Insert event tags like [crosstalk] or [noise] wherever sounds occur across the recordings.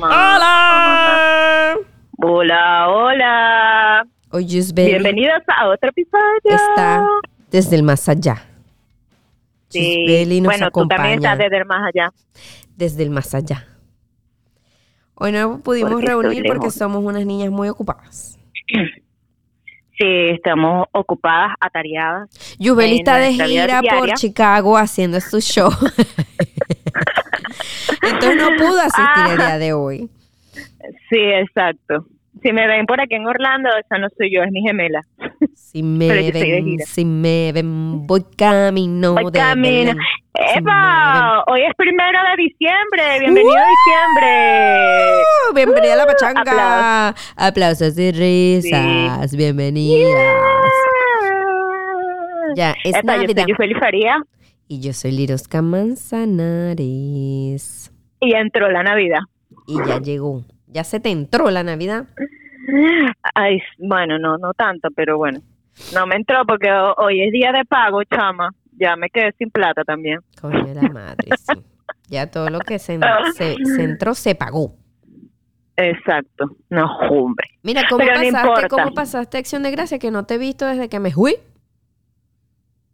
¡Hola! Hola, hola. Hoy Gisbel Bienvenidos a otro episodio. está desde el más allá. Sí. Nos Bueno, tú también acompaña estás desde el más allá. desde el más allá. Hoy no pudimos Porque reunir porque somos unas niñas muy ocupadas. Sí, estamos ocupadas, atareadas. Yubeli está de gira por. Chicago haciendo su show. [laughs] Entonces no pudo asistir el Ah. día de hoy. Sí, exacto. Si me ven por aquí en Orlando, esa no soy yo, es mi gemela. Si me ven, si me ven, voy camino Voy de camino. Belén. Si ¡Epa! Hoy es primero de diciembre. Bienvenido a diciembre. ¡Uh! Bienvenida a la pachanga. Aplausos. Aplausos y risas. Bienvenidas. Ya, es Epa, yo Navidad. soy Faría Y yo soy Lirosca Manzanares. y entró la Navidad. Y ya llegó. Ya se te entró la Navidad. Ay, bueno, no, no tanto, pero bueno. No me entró porque ho- hoy es día de pago, chama. Ya me quedé sin plata también. Coño la madre, sí. Ya todo lo que se, se, se entró se pagó. Exacto. No, hombre. Mira, ¿cómo Pero pasaste. ¿cómo pasaste Acción de Gracia? Que no te he visto desde que me fui.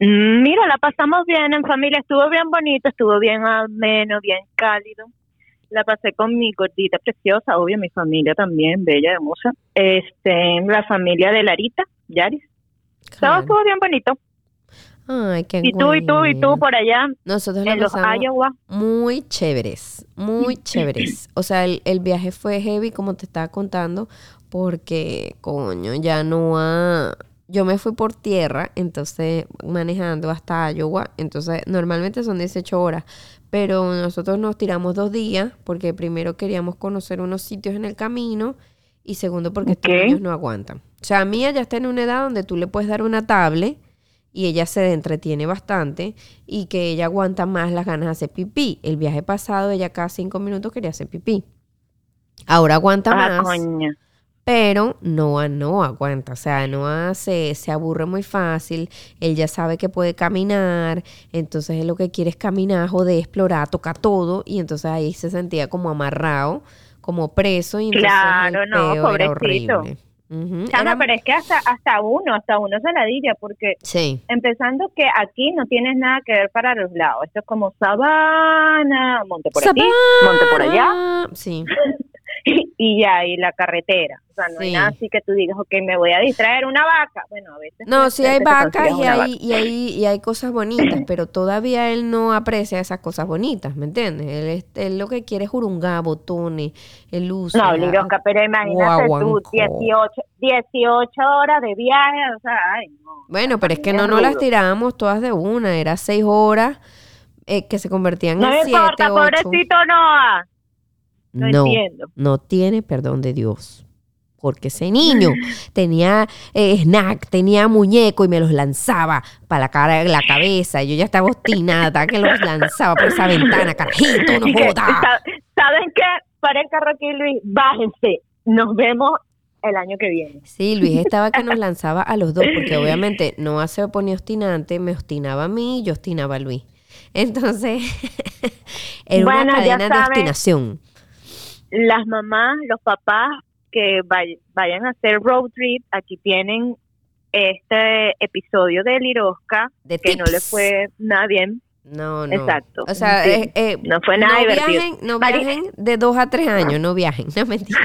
Mira, la pasamos bien en familia. Estuvo bien bonito, estuvo bien ameno, bien cálido. La pasé con mi gordita preciosa, obvio, mi familia también, bella, hermosa. Este, la familia de Larita, Yaris. Todo estuvo bien bonito. Ay, qué Y tú, y tú, y tú por allá, Nosotros en los pasamos Iowa. muy chéveres, muy [laughs] chéveres. O sea, el, el viaje fue heavy, como te estaba contando, porque, coño, ya no ha... Yo me fui por tierra, entonces manejando hasta Iowa, entonces normalmente son 18 horas, pero nosotros nos tiramos dos días porque primero queríamos conocer unos sitios en el camino y segundo porque estos Ok. niños no aguantan. O sea, Mía ya está en una edad donde tú le puedes dar una tablet y ella se entretiene bastante y que ella aguanta más las ganas de hacer pipí. El viaje pasado ella cada cinco minutos quería hacer pipí. Ahora aguanta Ah, más. Pero Noah no aguanta. O sea, Noah se, se aburre muy fácil. Él ya sabe que puede caminar. Entonces él lo que quiere es caminar, joder, explorar, tocar todo. Y entonces ahí se sentía como amarrado, como preso. Y entonces Claro, el no, era pobrecito. horrible. Ujú, Chama, era- pero es que hasta, hasta uno, hasta uno se ladilla, porque Sí. empezando que aquí no tienes nada que ver para los lados. Esto es como sabana, monte por aquí, monte por allá, Sabana. Sí. [laughs] [laughs] y ya, y la carretera. O sea, no hay Sí. nada así que tú digas, ok, me voy a distraer una vaca. Bueno, a veces. No, sí hay vacas y hay, vaca. y, hay, y hay cosas bonitas, pero todavía él no aprecia esas cosas bonitas, ¿me entiendes? Él, es- él lo que quiere es jurungar, botones, el uso. No, Lirosca, pero imagínate tú, guaguancó. 18, 18 horas de viaje, o sea, ay, no. Bueno, pero es que no nos las tirábamos todas de una, era seis horas eh, que se convertían No en siete, importa, ocho. pobrecito Noah. No, No, entiendo. no tiene perdón de Dios. Porque ese niño [laughs] tenía eh, snack, tenía muñeco y me los lanzaba para la cara, la cabeza. Yo ya estaba obstinada que los lanzaba por esa ventana, carajito, no [laughs] joda. sa- ¿Saben qué? Para el carro aquí, Luis, bájense. Nos vemos el año que viene. Sí, Luis estaba que nos [laughs] lanzaba a los dos, porque obviamente no se ponía obstinante, me obstinaba a mí y yo obstinaba a Luis. Entonces, era Bueno, una cadena de obstinación. Las mamás, los papás que vay- vayan a hacer road trip, aquí tienen este episodio de Lirosca, De que no le fue nada bien. No, no. Exacto. O sea, Sí. eh, eh, No fue nada no divertido. viajen, no viajen de dos a tres años, no viajen, [laughs] no mentira.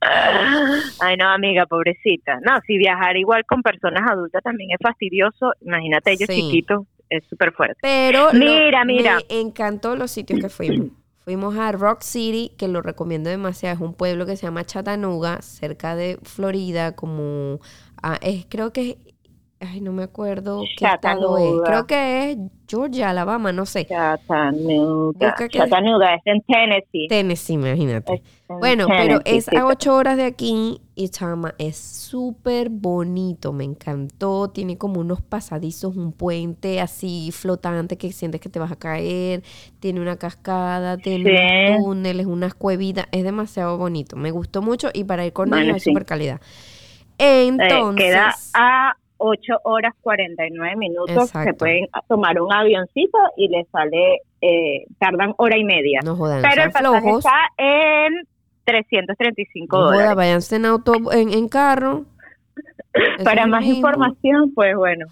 [laughs] Ay, no, amiga, pobrecita. No, si viajar igual con personas adultas también es fastidioso, imagínate ellos Sí. chiquitos, es súper fuerte. Pero lo- Mira, mira. me encantó los sitios que fuimos. Fuimos a Rock City, que lo recomiendo demasiado. Es un pueblo que se llama Chattanooga, cerca de Florida, como ah, es, creo que es, ay, no me acuerdo qué estado es. Creo que es Georgia, Alabama, no sé. Chattanooga. Chattanooga es en Tennessee. Tennessee, imagínate. Bueno, pero es a ocho horas de aquí y chama, es súper bonito, me encantó, tiene como unos pasadizos, un puente así flotante que sientes que te vas a caer, tiene una cascada, tiene Sí. unos túneles, unas cuevitas, es demasiado bonito, me gustó mucho y para ir con Bueno, niños es súper calidad. Eh, Entonces, queda a 8 horas 49 minutos. Se pueden tomar un avioncito y les sale, eh, tardan hora y media. No jodan, Pero el pasaje flojos. está en 335 No joda, dólares. váyanse en auto, en, en carro. [laughs] Eso Para más mismo. información, pues bueno.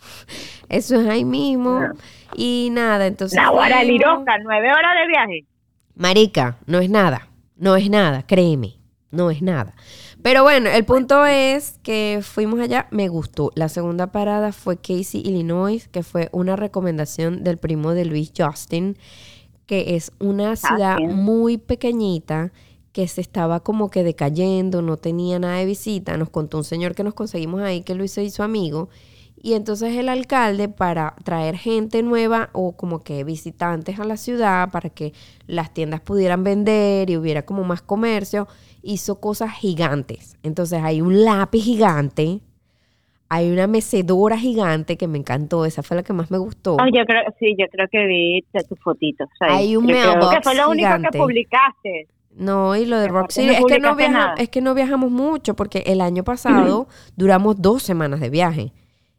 Eso es ahí mismo. No. Y nada, entonces. Nahuara. Liroca, nueve horas de viaje. Marica, no es nada. No es nada, créeme. No es nada. Pero bueno, el punto es que fuimos allá, me gustó. La segunda parada fue Casey, Illinois, que fue una recomendación del primo de Luis Justin, que es una ciudad muy pequeñita que se estaba como que decayendo, no tenía nada de visita. Nos contó un señor que nos conseguimos ahí que Luis se hizo amigo. Y entonces el alcalde, para traer gente nueva o como que visitantes a la ciudad, para que las tiendas pudieran vender y hubiera como más comercio, hizo cosas gigantes. Entonces hay un lápiz gigante, hay una mecedora gigante que me encantó, esa fue la que más me gustó. Oh, yo creo, sí, yo creo que vi tus fotitos. Hay un creo mailbox que fue lo único gigante. que publicaste. No, y lo de City, no es que no, viaja- es que no viajamos mucho, porque el año [clears throat] pasado duramos dos semanas de viaje.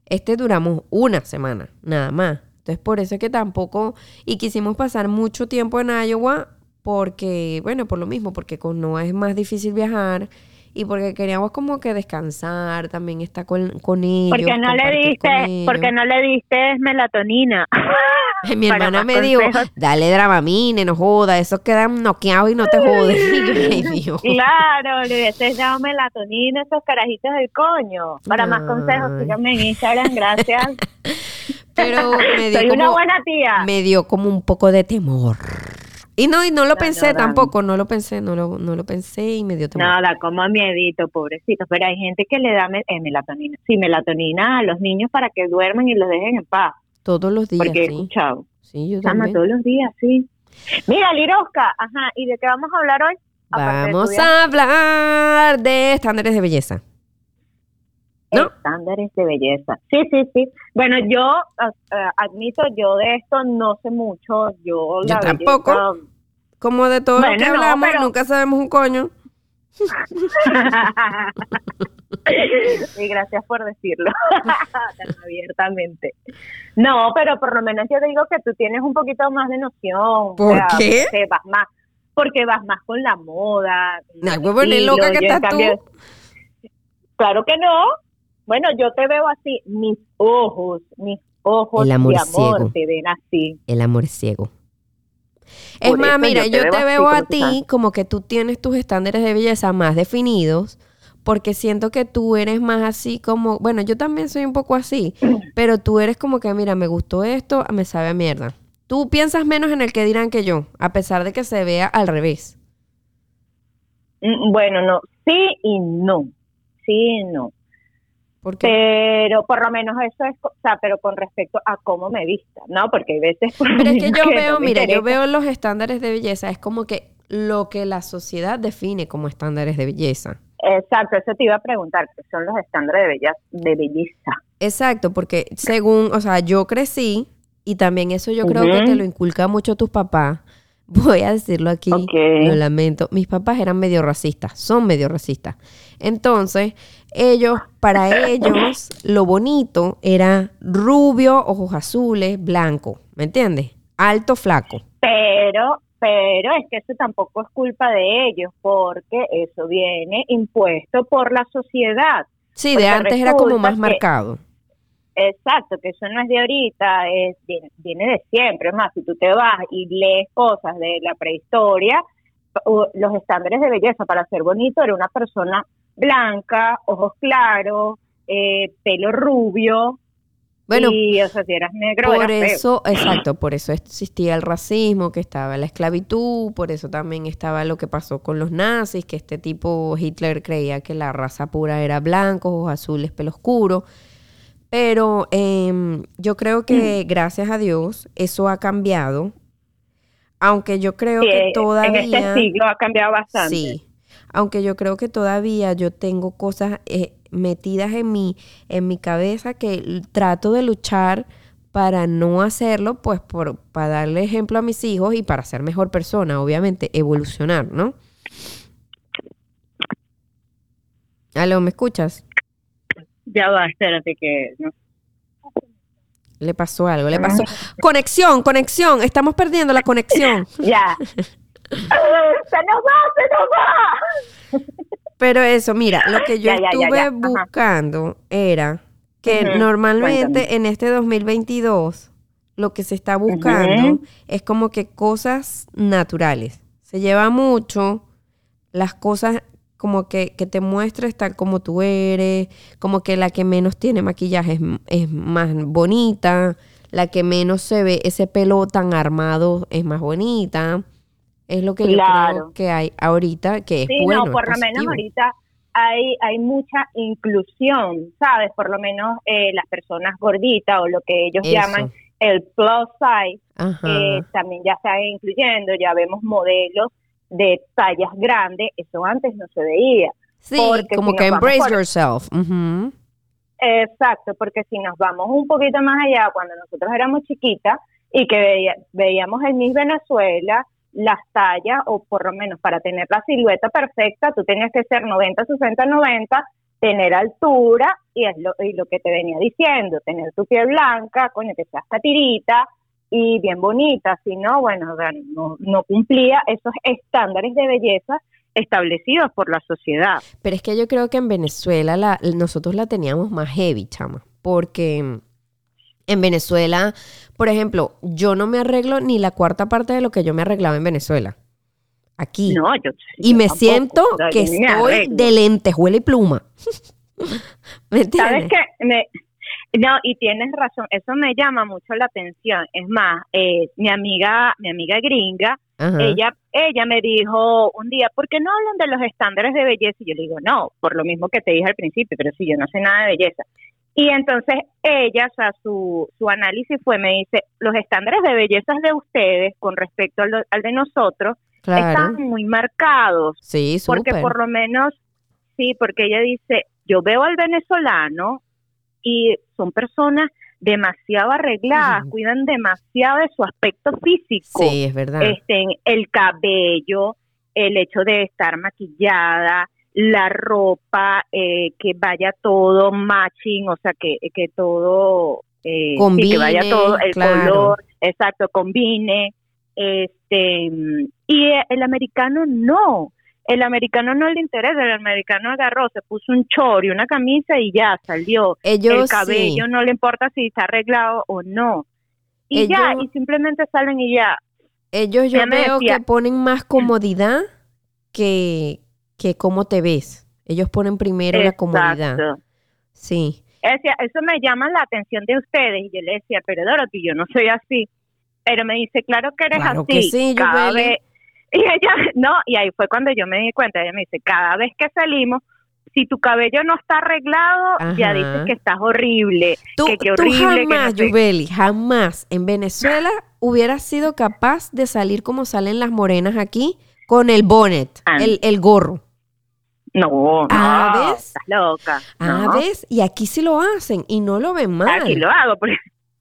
Este duramos una semana, nada más. Entonces, por eso es que tampoco, y quisimos pasar mucho tiempo en Iowa, porque, bueno, por lo mismo, porque con Noah es más difícil viajar, y porque queríamos como que descansar, también estar con, con ellos. Porque no le diste, porque no le diste melatonina. [laughs] Mi [laughs] hermana me dijo, consejos. dale dramamine, no joda, esos quedan noqueados y no te [laughs] Dios. Claro, le hubieses dado melatonina a esos carajitos del coño. Para más consejos, síganme en Instagram, gracias. Pero me dio Soy una buena tía. me dio como un poco de temor. Y no, y no lo No, pensé no, tampoco, no lo pensé, no lo, no lo pensé y me dio temor. Nada, como miedito, pobrecito. Pero hay gente que le da me- eh, melatonina. Sí, melatonina a los niños para que duerman y los dejen en paz. Todos los días, Porque he sí. escuchado. Sí, yo también. todos los días, sí. Mira, Lirosca, ajá, ¿y de qué vamos a hablar hoy? Vamos a hablar de estándares de belleza. ¿No? Estándares de belleza. Sí, sí, sí. Bueno, yo eh, eh, admito, yo de esto no sé mucho. Yo, Yo la tampoco. belleza- Como de todo lo Bueno, que no, hablamos, pero- nunca sabemos un coño. [laughs] y gracias por decirlo [laughs] tan abiertamente. No, pero por lo menos yo te digo que tú tienes un poquito más de noción. ¿Por qué? Porque vas más, porque vas más con la moda. huevona, estilo, loca que estás tú. cambio- Claro que no. Bueno, yo te veo así, mis ojos, mis ojos El amor de amor ciego. te ven así. El amor es ciego. Es Por más, mira, yo yo te te veo a ti como que tú tienes tus estándares de belleza más definidos, porque siento que tú eres más así como, bueno, yo también soy un poco así, [clears throat] pero tú eres como que, mira, me gustó esto, me sabe a mierda. Tú piensas menos en el que dirán que yo, a pesar de que se vea al revés. Mm, Bueno, no, sí y no. Sí y no. Porque Pero por lo menos eso es, o sea, pero con respecto a cómo me vista, ¿no? Porque hay veces... por Pero es que yo no veo, me mira, yo veo los estándares de belleza, es como que lo que la sociedad define como estándares de belleza. Exacto, eso te iba a preguntar, que son los estándares de belleza. De belleza. Exacto, porque según, o sea, yo crecí y también eso yo creo que te lo inculca mucho tus papás. [laughs] Voy a decirlo aquí, lo lamento. Mis papás eran medio racistas, son medio racistas. Entonces, ellos, para ellos, lo bonito era rubio, ojos azules, blanco, ¿me entiendes? Alto, flaco. Pero, pero es que eso tampoco es culpa de ellos, porque eso viene impuesto por la sociedad. Sí, de Porque antes era como más que- marcado. Exacto, que eso no es de ahorita, es viene, viene de siempre. Es más, si tú te vas y lees cosas de la prehistoria, los estándares de belleza para ser bonito era una persona blanca, ojos claros, eh, pelo rubio, Bueno, y o sea, si eras negro, Por eras feo. eso, exacto, por eso existía el racismo, que estaba la esclavitud, por eso también estaba lo que pasó con los nazis, que este tipo Hitler creía que la raza pura era blancos, ojos azules, pelo oscuro. Pero em, yo creo que Mm. gracias a Dios eso ha cambiado, aunque yo creo Sí, que todavía... en este siglo ha cambiado bastante. Sí, aunque yo creo que todavía yo tengo cosas eh, metidas en mi, en mi cabeza que trato de luchar para no hacerlo, pues por, para darle ejemplo a mis hijos y para ser mejor persona, obviamente, evolucionar, ¿no? Aló, ¿me escuchas? Ya va, espérate que no Le pasó algo, le pasó. Conexión, conexión. Estamos perdiendo la conexión. [laughs] Ya. [laughs] se nos va, se nos va. Pero eso, mira, lo que yo Ya, ya, ya, estuve. Ajá. buscando era que normalmente en este 2022 lo que se está buscando es como que cosas naturales. Se lleva mucho las cosas como que, que te muestres tal como tú eres, como que la que menos tiene maquillaje es, es más bonita, la que menos se ve ese pelo tan armado es más bonita. Es lo que yo creo Claro. que hay ahorita, que es Sí, bueno. no, por es lo menos ahorita hay, hay mucha inclusión, ¿sabes? Por lo menos eh, las personas gorditas o lo que ellos Eso. llaman el plus size, eh, también ya están incluyendo, ya vemos modelos de tallas grandes, eso antes no se veía. sí, porque como si que embrace por- yourself. Ujú. Exacto, porque si nos vamos un poquito más allá, cuando nosotros éramos chiquitas y que veía- veíamos el Miss Venezuela, las tallas, o por lo menos para tener la silueta perfecta, tú tenías que ser 90, 60, 90, tener altura, y es lo, y lo que te venía diciendo, tener tu piel blanca, coño, que seas catirita y bien bonita, si no, bueno, no, no cumplía esos estándares de belleza establecidos por la sociedad. Pero es que yo creo que en Venezuela la, nosotros la teníamos más heavy, chama. Porque en Venezuela, por ejemplo, yo no me arreglo ni la cuarta parte de lo que yo me arreglaba en Venezuela. Aquí. No, yo y yo me tampoco, siento que estoy de lentejuela y pluma. [laughs] ¿Me entiendes? ¿Sabes qué? Me- no, y tienes razón, eso me llama mucho la atención. Es más, eh, mi amiga, mi amiga gringa, Ajá. ella, ella me dijo un día, ¿por qué no hablan de los estándares de belleza? Y yo le digo, no, por lo mismo que te dije al principio, pero si yo no sé nada de belleza. Y entonces ella, o sea, su, su análisis fue, me dice, los estándares de belleza de ustedes con respecto al, de- al de nosotros claro. están muy marcados. Sí, Porque súper. por lo menos, sí, porque ella dice, yo veo al venezolano y son personas demasiado arregladas, cuidan demasiado de su aspecto físico. Sí, es verdad. Este, el cabello, el hecho de estar maquillada, la ropa, eh, que vaya todo matching, o sea, que, que todo, eh, sí, Combine, que vaya todo, el claro. color, exacto, combine. Este, y el americano no. El americano no le interesa, el americano agarró, se puso un chor y una camisa y ya salió. Ellos el cabello sí. no le importa si está arreglado o no. Y ya, y simplemente salen y ya. Ellos yo me veo decía- que ponen más comodidad que, que cómo te ves. Ellos ponen primero la comodidad. Sí. Eso me llama la atención de ustedes. Y yo le decía, pero Dorothy, yo no soy así. Pero me dice, claro que eres Claro así. que sí, cada vez. [laughs] Y ella, no, y ahí fue cuando yo me di cuenta. Ella me dice, cada vez que salimos, si tu cabello no está arreglado, ya dices que estás horrible. Tú, que qué tú horrible. que no jamás. Yubeli, jamás en Venezuela hubieras sido capaz de salir como salen las morenas aquí con el bonnet, Ah. el, el gorro. No, no, Ah, ¿ves? estás loca. Ah, no. ¿ves? Y aquí sí lo hacen y no lo ven mal. Aquí lo hago. porque-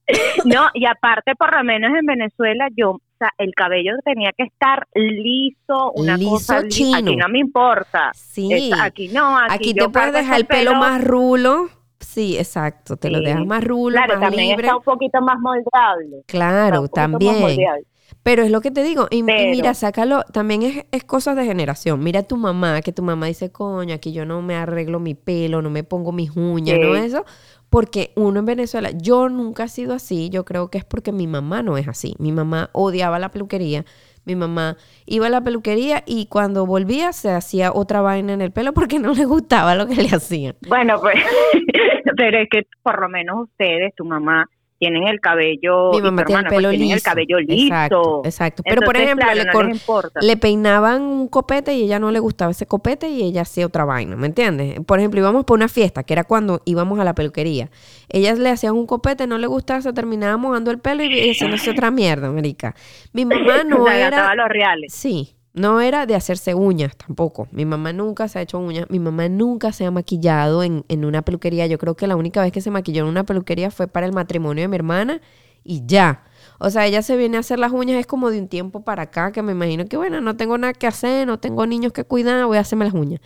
[laughs] no, y aparte, por lo menos en Venezuela, yo, o sea, el cabello tenía que estar liso, una Liso cosa chino. Aquí no me importa. Sí. Aquí no, aquí, Aquí yo te puedes dejar el pelo más rulo. Sí, exacto. Te lo dejas más rulo, Claro, más también libre. está un poquito más moldeable. Claro, más también. moldeable. Pero es lo que te digo. Y, mira, sácalo. También es, es cosas de generación. Mira a tu mamá, que tu mamá dice, coño, aquí yo no me arreglo mi pelo, no me pongo mis uñas, Sí. no eso. Porque uno en Venezuela, yo nunca he sido así. Yo creo que es porque mi mamá no es así. Mi mamá odiaba la peluquería. Mi mamá iba a la peluquería y cuando volvía se hacía otra vaina en el pelo porque no le gustaba lo que le hacían. Bueno, pues, [laughs] pero es que por lo menos ustedes, tu mamá, tienen el cabello, Mi mamá tiene el hermana, pues, pelo liso. el cabello liso. Exacto, exacto. Pero por ejemplo, claro, le, no cor- les importa. le peinaban un copete y ella no le gustaba ese copete y ella hacía otra vaina, ¿me entiendes? Por ejemplo, íbamos por una fiesta, que era cuando íbamos a la peluquería. Ellas le hacían un copete, no le gustaba, se terminaba mojando el pelo y haciéndose otra mierda, marica. Mi mamá [laughs] no era... los reales. Sí, no era de hacerse uñas tampoco. Mi mamá nunca se ha hecho uñas. Mi mamá nunca se ha maquillado en, en una peluquería. Yo creo que la única vez que se maquilló en una peluquería fue para el matrimonio de mi hermana y ya. O sea, ella se viene a hacer las uñas es como de un tiempo para acá, que me imagino que, bueno, no tengo nada que hacer, no tengo niños que cuidar, voy a hacerme las uñas.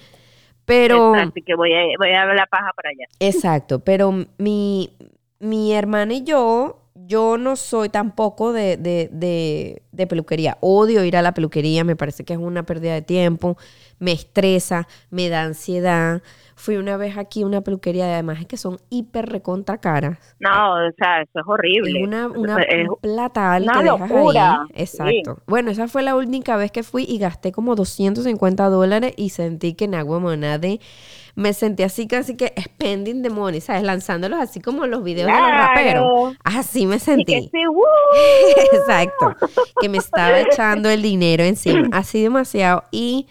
Pero... Así que voy a, voy a la paja para allá. Exacto, pero mi mi hermana y yo, yo no soy tampoco de, de, de, de peluquería. Odio ir a la peluquería, me parece que es una pérdida de tiempo, me estresa, me da ansiedad. Fui una vez aquí a una peluquería, y además es que son hiper recontra caras. No, o sea, eso es horrible. Es una, una Es un platal una que locura, ahí. Exacto. Bueno, esa fue la única vez que fui y gasté como 250 dólares y sentí que en agua monade me sentí así casi que spending the money, ¿sabes? Lanzándolos así como los videos de los raperos. Así me Y que sentí. sí, [laughs] ¡uh! Exacto. Que me estaba echando el dinero encima. Así demasiado. Y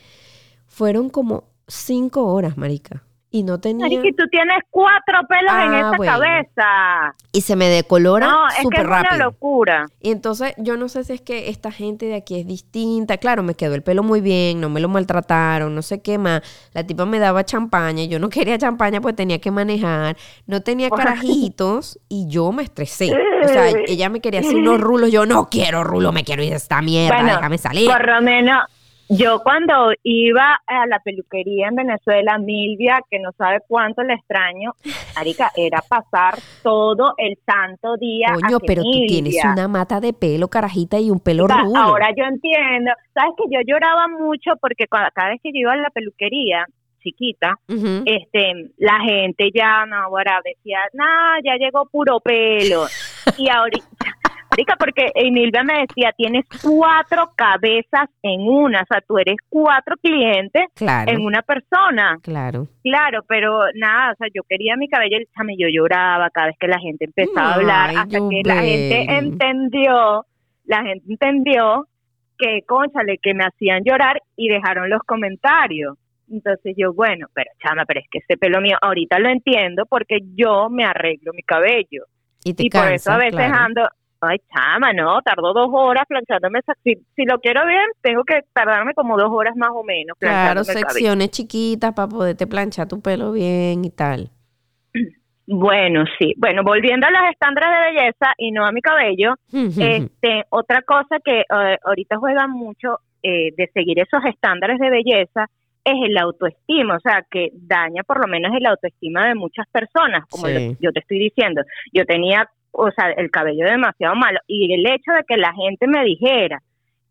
fueron como cinco horas, marica. Y no tenía... Marica, y tú tienes cuatro pelos en Ah, esa bueno. cabeza. Y se me decolora No, es que es una locura. Y entonces yo no sé si es que esta gente de aquí es distinta. Claro, me quedó el pelo muy bien, no me lo maltrataron, no sé qué más. La tipa me daba champaña, yo no [laughs] quería champaña pues tenía que manejar. No tenía carajitos y yo me estresé. O sea, [laughs] ella me quería hacer unos rulos, yo no quiero rulo, me quiero ir de esta mierda, Bueno, déjame salir. Por lo menos, yo cuando iba a la peluquería en Venezuela, Milvia, que no sabe cuánto le extraño, Arica, era pasar todo el santo día. Coño, pero tú tienes una mata de pelo, carajita, y un pelo O sea, ahora yo entiendo. Sabes que yo lloraba mucho porque cada vez que yo iba a la peluquería, chiquita, este, la gente ya, no, ahora decía, no, ya llegó puro pelo. [laughs] Y ahorita, ahorita porque Emilia me decía, tienes cuatro cabezas en una, o sea, tú eres cuatro clientes Claro, en una persona. claro. Claro, pero nada, o sea, yo quería mi cabello, el chame, yo lloraba cada vez que la gente empezaba a hablar, hasta que la gente entendió, la gente entendió que, conchale, que me hacían llorar y dejaron los comentarios. Entonces yo, bueno, pero chama, pero es que ese pelo mío, ahorita lo entiendo porque yo me arreglo mi cabello. Y te y por eso a veces claro. ando, ay, chama, no, tardo dos horas planchándome, si, si lo quiero bien, tengo que tardarme como dos horas más o menos Claro, secciones chiquitas para poderte planchar tu pelo bien y tal. [clears throat] Bueno, sí. Bueno, volviendo a los estándares de belleza y no a mi cabello, [laughs] este, otra cosa que eh, ahorita juega mucho eh, de seguir esos estándares de belleza es el autoestima, o sea, que daña por lo menos el autoestima de muchas personas, como Sí. yo te estoy diciendo. Yo tenía, o sea, el cabello demasiado malo y el hecho de que la gente me dijera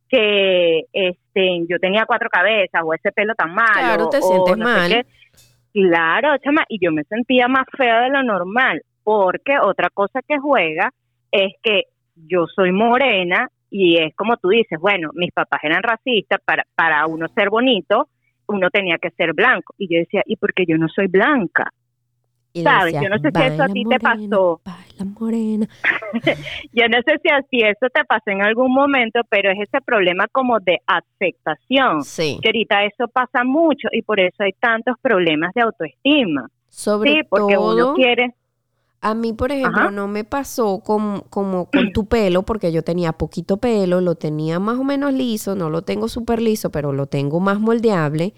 que este yo tenía cuatro cabezas o ese pelo tan malo Claro, te o sientes no sé mal. qué, Claro, chama, y yo me sentía más fea de lo normal, porque otra cosa que juega es que yo soy morena y es como tú dices, bueno, mis papás eran racistas, para, para uno ser bonito, uno tenía que ser blanco. Y yo decía, ¿y por qué yo no soy blanca? Y sabes, yo no sé si eso a "Baila ti te pasó. Baila morena. [laughs] Yo no sé si así eso te pasó en algún momento, pero es ese problema como de aceptación. Sí, Que ahorita eso pasa mucho y por eso hay tantos problemas de autoestima. sobre Sí, porque todo, uno quiere... a mí, por ejemplo, Ajá. no me pasó con, como con tu pelo, porque yo tenía poquito pelo, lo tenía más o menos liso, no lo tengo súper liso, pero lo tengo más moldeable,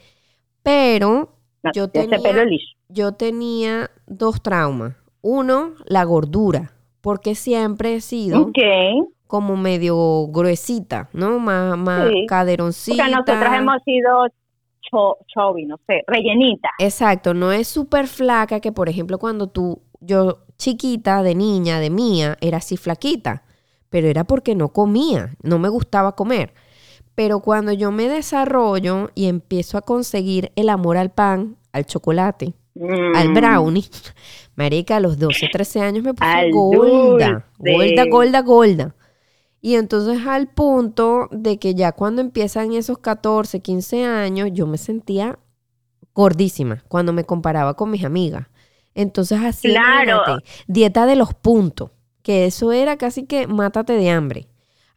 pero No, Yo ese tenía- pelo liso. yo tenía dos traumas. Uno, la gordura, porque siempre he sido como medio gruesita, ¿no? Más, más Sí. caderoncita. Porque nosotras hemos sido cho, chovi, no sé, rellenita. Exacto, no es súper flaca que, por ejemplo, cuando tú, yo chiquita, de niña, de mía, era así flaquita, pero era porque no comía, no me gustaba comer. Pero cuando yo me desarrollo y empiezo a conseguir el amor al pan, al chocolate, al Mm. brownie, [laughs] marica, a los 12, 13 años me puse Al gorda, dulce. gorda, gorda, gorda. Y entonces al punto de que ya cuando empiezan esos 14, 15 años, yo me sentía gordísima cuando me comparaba con mis amigas. Entonces así, Claro. dieta de los puntos, que eso era casi que mátate de hambre.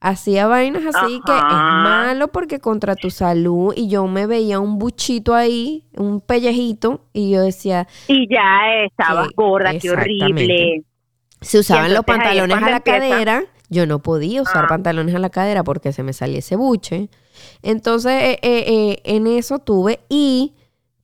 Hacía vainas así que es malo porque contra tu salud y yo me veía un buchito ahí, un pellejito y yo decía, Y ya estabas Sí, gorda, qué horrible. se usaban los pantalones a la empieza- cadera, yo no podía usar Ah. pantalones a la cadera porque se me salía ese buche. Entonces, eh, eh, eh, en eso tuve y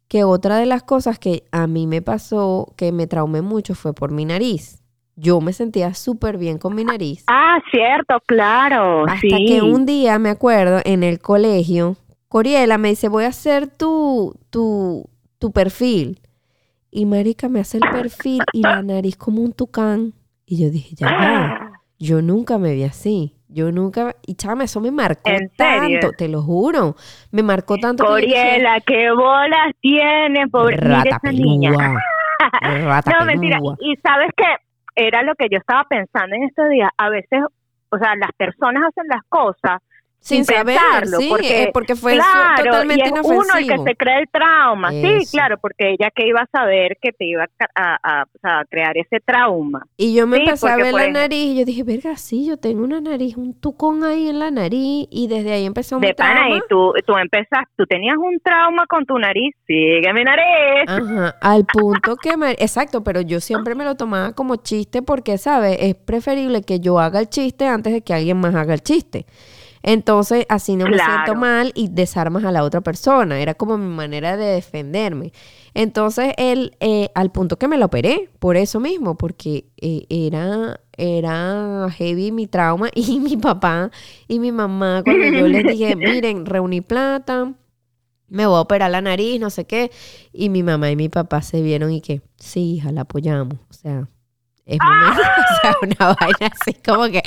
que otra de las cosas que a mí me pasó, que me traumé mucho, fue por mi nariz. Yo me sentía súper bien con mi nariz. Ah, cierto, claro, Hasta sí. que un día, me acuerdo, en el colegio, Coriela me dice, voy a hacer tu, tu, tu perfil. Y Marica me hace el perfil y la nariz como un tucán. Y yo dije, ya va, [gasps] yo nunca me vi así. Yo nunca, y chama, eso me marcó tanto, te lo juro. Me marcó tanto. que Coriela, qué bolas tiene, pobre Rata esa niña. [laughs] Rata no, mentira. Y sabes que era lo que yo estaba pensando en estos días. A veces, o sea, las personas hacen las cosas Sin saber, pensarlo, sí, porque, eh, porque fue claro, totalmente y es uno el inofensivo. que se cree el trauma. Sí, claro, porque ella que iba a saber que te iba a, a- a- crear ese trauma. Y yo me Sí, empecé a ver la ejemplo- nariz y yo dije, verga, sí, yo tengo una nariz, un tucón ahí en la nariz y desde ahí empezó mi De pana, trauma. y tú, tú empezas, tú tenías un trauma con tu nariz, sigue mi nariz. Ajá, al punto que me... Exacto, pero yo siempre me lo tomaba como chiste porque, ¿sabes? Es preferible que yo haga el chiste antes de que alguien más haga el chiste. Entonces, así no me siento mal y desarmas a la otra persona. Era como mi manera de defenderme. Entonces, él, eh, al punto que me lo operé, por eso mismo, porque eh, era, era heavy mi trauma [laughs] y mi papá y mi mamá, cuando yo les [laughs] dije, miren, reuní plata, me voy a operar la nariz, no sé qué. Y mi mamá y mi papá se vieron y que, sí, hija, la apoyamos. O sea, es [laughs] o sea, una vaina así como que,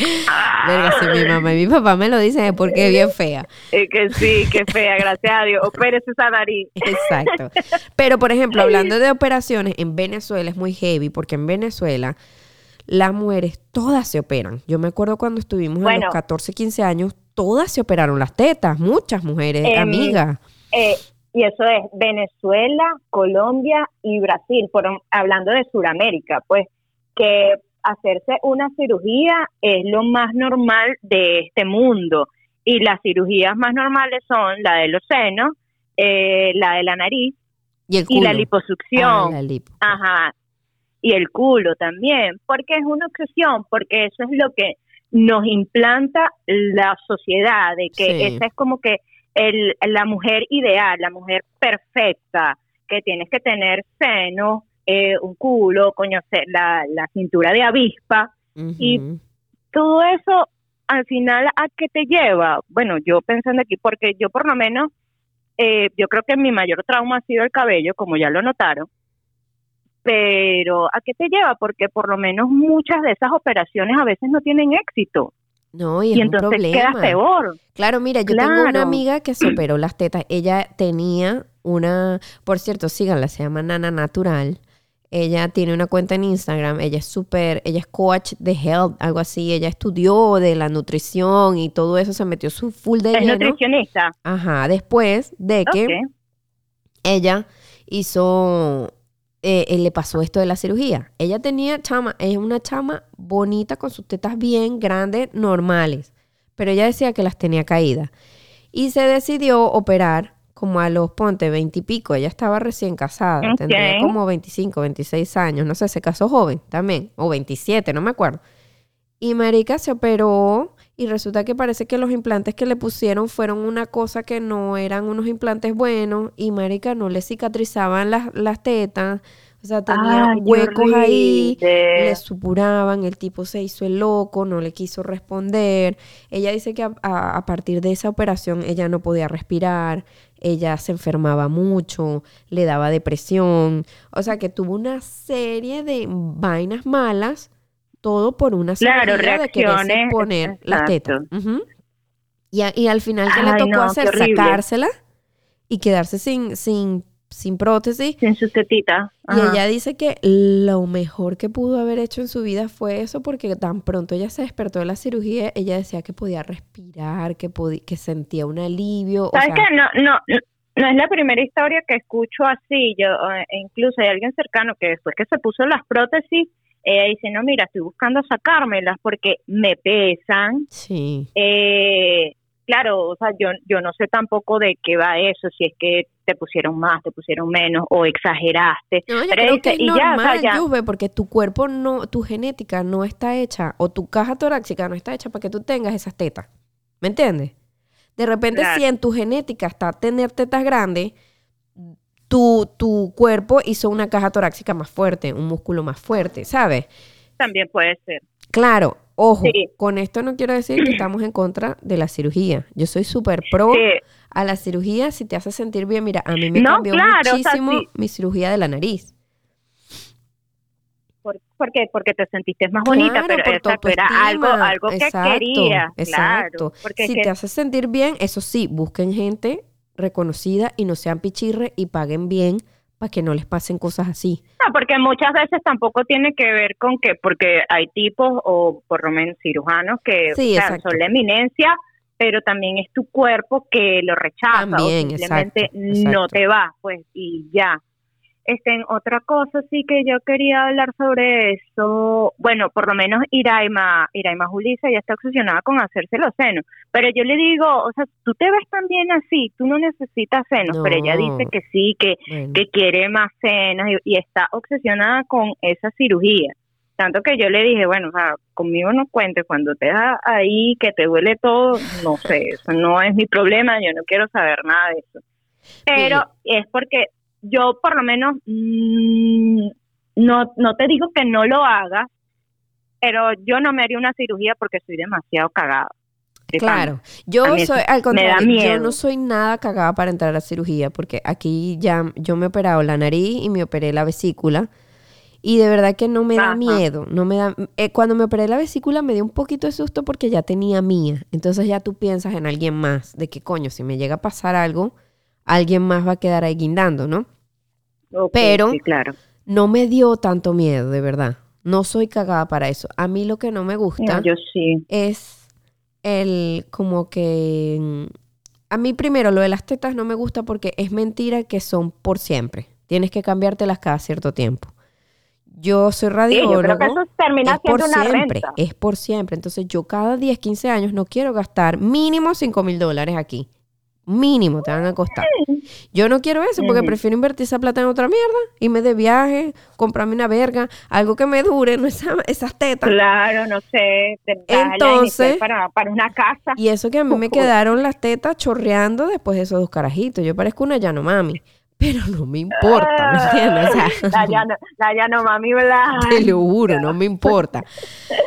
verga, si mi mamá y mi papá me lo dicen es porque es bien fea. Es que sí, qué fea, gracias a Dios. Opérese esa nariz. [laughs] Exacto. Pero, por ejemplo, hablando de operaciones, en Venezuela es muy heavy porque en Venezuela las mujeres todas se operan. Yo me acuerdo cuando estuvimos a Bueno. los 14, 15 años, todas se operaron las tetas, muchas mujeres, amigas. Eh, y eso es Venezuela, Colombia y Brasil, por, hablando de Sudamérica, pues que hacerse una cirugía es lo más normal de este mundo. Y las cirugías más normales son la de los senos, eh, la de la nariz Y el y culo. la Ah, liposucción. la lipo. Ajá. Y el culo también, porque es una obsesión, porque eso es lo que nos implanta la sociedad, de que Sí. esa es como que el, la mujer ideal, la mujer perfecta, que tienes que tener seno, eh, un culo, coño, la, la cintura de avispa, y- todo eso al final a qué te lleva bueno yo pensando aquí porque yo por lo menos eh, yo creo que mi mayor trauma ha sido el cabello como ya lo notaron pero a qué te lleva porque por lo menos muchas de esas operaciones a veces no tienen éxito No, y es y un entonces problema. quedas peor Claro, mira, yo tengo una Claro. amiga que se operó las tetas. Ella tenía una, por cierto, síganla, se llama Nana Natural. Ella tiene una cuenta en Instagram, ella es súper, ella es coach de health, algo así. Ella estudió de la nutrición y todo eso, se metió su full de es lleno. nutricionista Ajá, después de que ella hizo, eh, eh, le pasó esto de la cirugía. Ella tenía chama, es una chama bonita con sus tetas bien grandes, normales, pero ella decía que las tenía caídas. Y se decidió operar como a los, ponte, 20 y pico. Ella estaba recién casada, tendría como 25, 26 años, no sé, se casó joven también, o 27, no me acuerdo. Y Marica se operó y resulta que parece que los implantes que le pusieron fueron una cosa que no eran unos implantes buenos y Marica no le cicatrizaban las, las tetas. O sea, tenía Ay, huecos ahí, le supuraban, el tipo se hizo el loco, no le quiso responder. Ella dice que a, a- a partir de esa operación ella no podía respirar, ella se enfermaba mucho, le daba depresión. O sea, que tuvo una serie de vainas malas, todo por una Claro, de quererse poner las tetas. exacto. Ujú. y, a- y al final, ¿qué le tocó no, hacer? Sacársela y quedarse sin, sin, sin prótesis. sin sus tetitas Y ella dice que lo mejor que pudo haber hecho en su vida fue eso, porque tan pronto ella se despertó de la cirugía, ella decía que podía respirar, que, que sentía un alivio. o ¿Sabes sea, qué? No, no, no es la primera historia que escucho así. Yo, eh, incluso hay alguien cercano que después que se puso las prótesis, ella dice, no, mira, estoy buscando sacármelas porque me pesan. Sí. Eh, claro, o sea, yo, yo no sé tampoco de qué va eso, si es que te pusieron más, te pusieron menos o exageraste. No, yo Pero creo que es y ya, o sea, normal, ya. Porque tu cuerpo no, tu genética no está hecha, o tu caja torácica no está hecha para que tú tengas esas tetas. ¿Me entiendes? De repente, Claro. si en tu genética está tener tetas grandes, tu, tu cuerpo hizo una caja torácica más fuerte, un músculo más fuerte, ¿sabes? También puede ser. Claro, ojo, Sí. con esto no quiero decir que estamos en contra de la cirugía. Yo soy súper pro Sí. a la cirugía si te hace sentir bien. Mira, a mí me No, cambió claro, o sea, muchísimo sí. mi cirugía de la nariz. ¿Por, ¿por qué? Porque te sentiste más bonita, pero exacto, era algo, algo que Exacto, querías, exacto. claro. Porque si que- te hace sentir bien, eso sí, busquen gente reconocida y no sean pichirre y paguen bien para que no les pasen cosas así. No, porque muchas veces tampoco tiene que ver con que, porque hay tipos o por lo menos cirujanos que Sí, o sea, son la eminencia, pero también es tu cuerpo que lo rechaza También, o simplemente exacto, exacto. no te va, pues, y ya. Este, en otra cosa sí que yo quería hablar sobre eso, bueno, por lo menos Iraima, Iraima Julissa ya está obsesionada con hacerse los senos, pero yo le digo, o sea, tú te ves también así, tú no necesitas senos, pero ella No. dice que sí, que Bueno, que quiere más senos y, y está obsesionada con esa cirugía. Tanto que yo le dije, bueno, o sea, conmigo no cuentes, cuando te da ahí que te duele todo, no sé, eso no es mi problema, yo no quiero saber nada de eso. Pero es porque yo por lo menos mm, no, no te digo que no lo hagas, pero yo no me haría una cirugía porque soy demasiado cagada. de pan. Claro, yo eso soy, al contrario, yo no soy nada cagada para entrar a la cirugía, porque aquí ya yo me he operado la nariz y me operé la vesícula, y de verdad que no me da miedo, no me da, eh, cuando me operé la vesícula me dio un poquito de susto porque ya tenía mía, entonces ya tú piensas en alguien más, de que coño, si me llega a pasar algo, alguien más va a quedar ahí guindando, ¿no? Pero- sí, claro. No me dio tanto miedo, de verdad, no soy cagada para eso, a mí lo que no me gusta No, yo sí. es el como que mm, a mí primero lo de las tetas no me gusta porque es mentira que son por siempre. Tienes que cambiártelas cada cierto tiempo. Yo soy Sí, radiólogo. yo creo que eso termina es por una siempre, renta. es por siempre. Entonces yo cada 10, 15 años no quiero gastar mínimo 5 mil dólares aquí. Mínimo te van a costar. Yo no quiero eso porque prefiero invertir esa plata en otra mierda, irme de viaje, comprarme una verga, algo que me dure, no esa- esas tetas. Claro, no sé, Entonces- para, para una casa. Y eso que a mí me quedaron las tetas chorreando después de esos dos carajitos. Yo parezco una llano mami. Pero no me importa, ¿me entiendes? O sea, La llano, la llano mami, ¿verdad? [laughs] te lo juro, no me importa.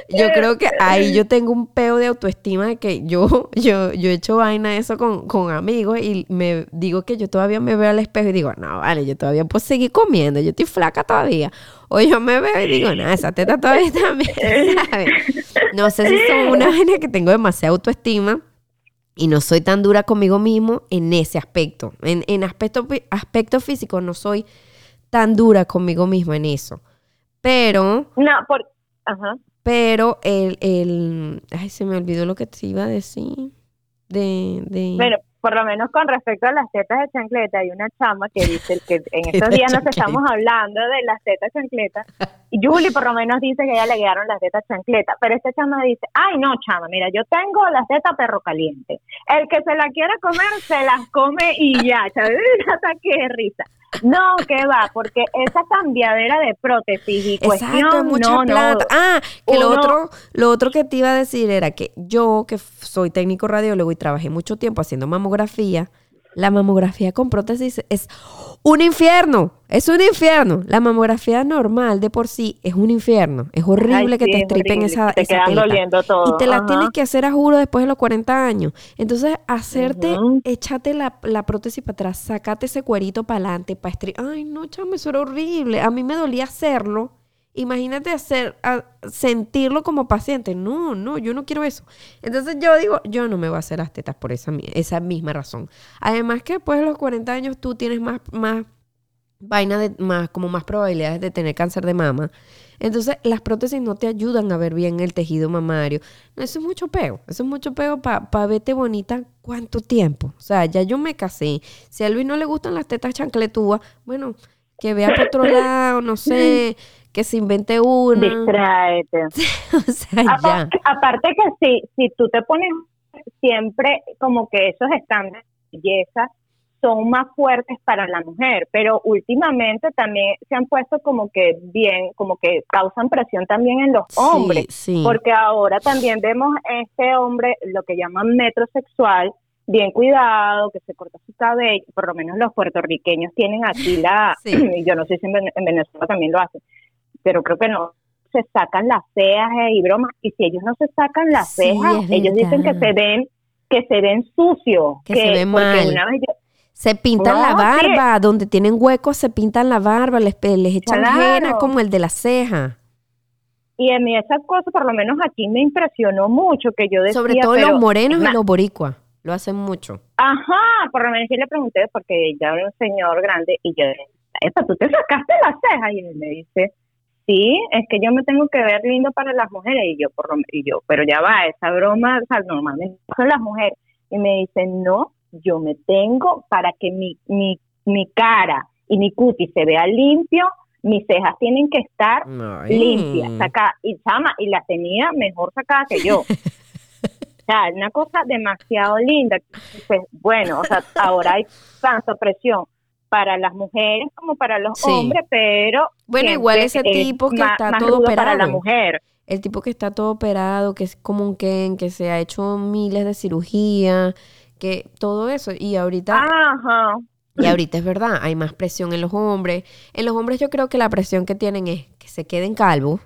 Yo creo que ahí yo tengo un peo de autoestima de que yo, yo, yo he hecho vaina eso con, con amigos y me digo que yo todavía me veo al espejo y digo, no, vale, yo todavía puedo seguir comiendo, yo estoy flaca todavía. O yo me veo y digo, no, esa teta todavía bien, [laughs] ¿sabes? No sé si son una [laughs] vaina que tengo demasiada autoestima y no soy tan dura conmigo mismo en ese aspecto. En, en aspecto, aspecto físico no soy tan dura conmigo mismo en eso. Pero, No, por... Ajá. pero el, el, ay, se me olvidó lo que te iba a decir. De, de... por lo menos con respecto a las tetas de chancleta, hay una chama que dice que en [laughs] estos días nos estamos hablando de las tetas chancleta. Y Julie por lo menos dice que ella le quedaron las tetas chancleta. Pero esta chama dice, ay no, chama, mira, yo tengo las tetas perro caliente. El que se la quiera comer, se las come y ya. [laughs] ¿Sabes? Ataque de risa. No, que va, porque esa cambiadera de prótesis y cuestión, Exacto, mucha no, plata. no. Ah, que lo otro, lo otro que te iba a decir era que yo, que soy técnico radiólogo y trabajé mucho tiempo haciendo mamografía, la mamografía con prótesis es un infierno. Es un infierno. La mamografía normal de por sí es un infierno. Es horrible Ay, que sí, te es estripen esa, te esa quedan doliendo todo. Y te la Ajá. tienes que hacer a juro después de los 40 años. Entonces, hacerte, Ujú. échate la, la prótesis para atrás, sacate ese cuerito para adelante, para estri... Ay, no, chamo, eso era horrible. A mí me dolía hacerlo. Imagínate hacer, sentirlo como paciente. No, no, yo no quiero eso. Entonces yo digo, yo no me voy a hacer las tetas por esa, esa misma razón. Además que después de los 40 años tú tienes más, más vaina de más, como más probabilidades de tener cáncer de mama. Entonces, las prótesis no te ayudan a ver bien el tejido mamario. Eso es mucho peo. Eso es mucho peo para verte bonita cuánto tiempo. O sea, ya yo me casé. Si a Luis no le gustan las tetas chancletúas, bueno, que vea por otro lado, no sé, [laughs] que se invente una. Distráete. [laughs] o sea, ya. Aparte, que si, si tú te pones siempre como que esos estándares de belleza son más fuertes para la mujer, pero últimamente también se han puesto como que bien, como que causan presión también en los hombres, Sí, sí. porque ahora también vemos este hombre, lo que llaman metrosexual, bien cuidado, que se corta su cabello, por lo menos los puertorriqueños tienen aquí la, Sí. [clears throat] yo no sé si en Venezuela también lo hacen, pero creo que no, se sacan las cejas eh, y bromas, y si ellos no se sacan las Sí, cejas, ellos dicen que se ven, que se ven sucios, Que se ven mal. una vez yo- Se pintan la sí. barba, donde tienen huecos se pintan la barba, les, les echan Claro. henna como el de la ceja. Y a mí esa cosa, por lo menos aquí, me impresionó mucho, que yo decía... Sobre todo pero, los morenos y los boricuas, lo hacen mucho. Ajá, por lo menos yo le pregunté, porque ya era un señor grande, y yo dije, ¿tú te sacaste las cejas? Y él me dice, sí, es que yo me tengo que ver lindo para las mujeres, y yo, por lo, y yo pero ya va, esa broma, o sea, normalmente son las mujeres. Y me dice, no, yo me tengo para que mi, mi, mi cara y mi cutis se vea limpio, mis cejas tienen que estar limpias, saca y chama, y las tenía mejor sacada que yo. [laughs] O sea, una cosa demasiado linda. Dices, bueno, o sea, ahora hay tanta presión para las mujeres como para los Sí. hombres, pero Bueno, igual ese es tipo que más- está más todo rudo para la operado. mujer. El tipo que está todo operado, que es como un Ken, que se ha hecho miles de cirugías, que todo eso. Y ahorita, Ajá. y ahorita es verdad, hay más presión en los hombres. En los hombres yo creo que la presión que tienen es que se queden calvos.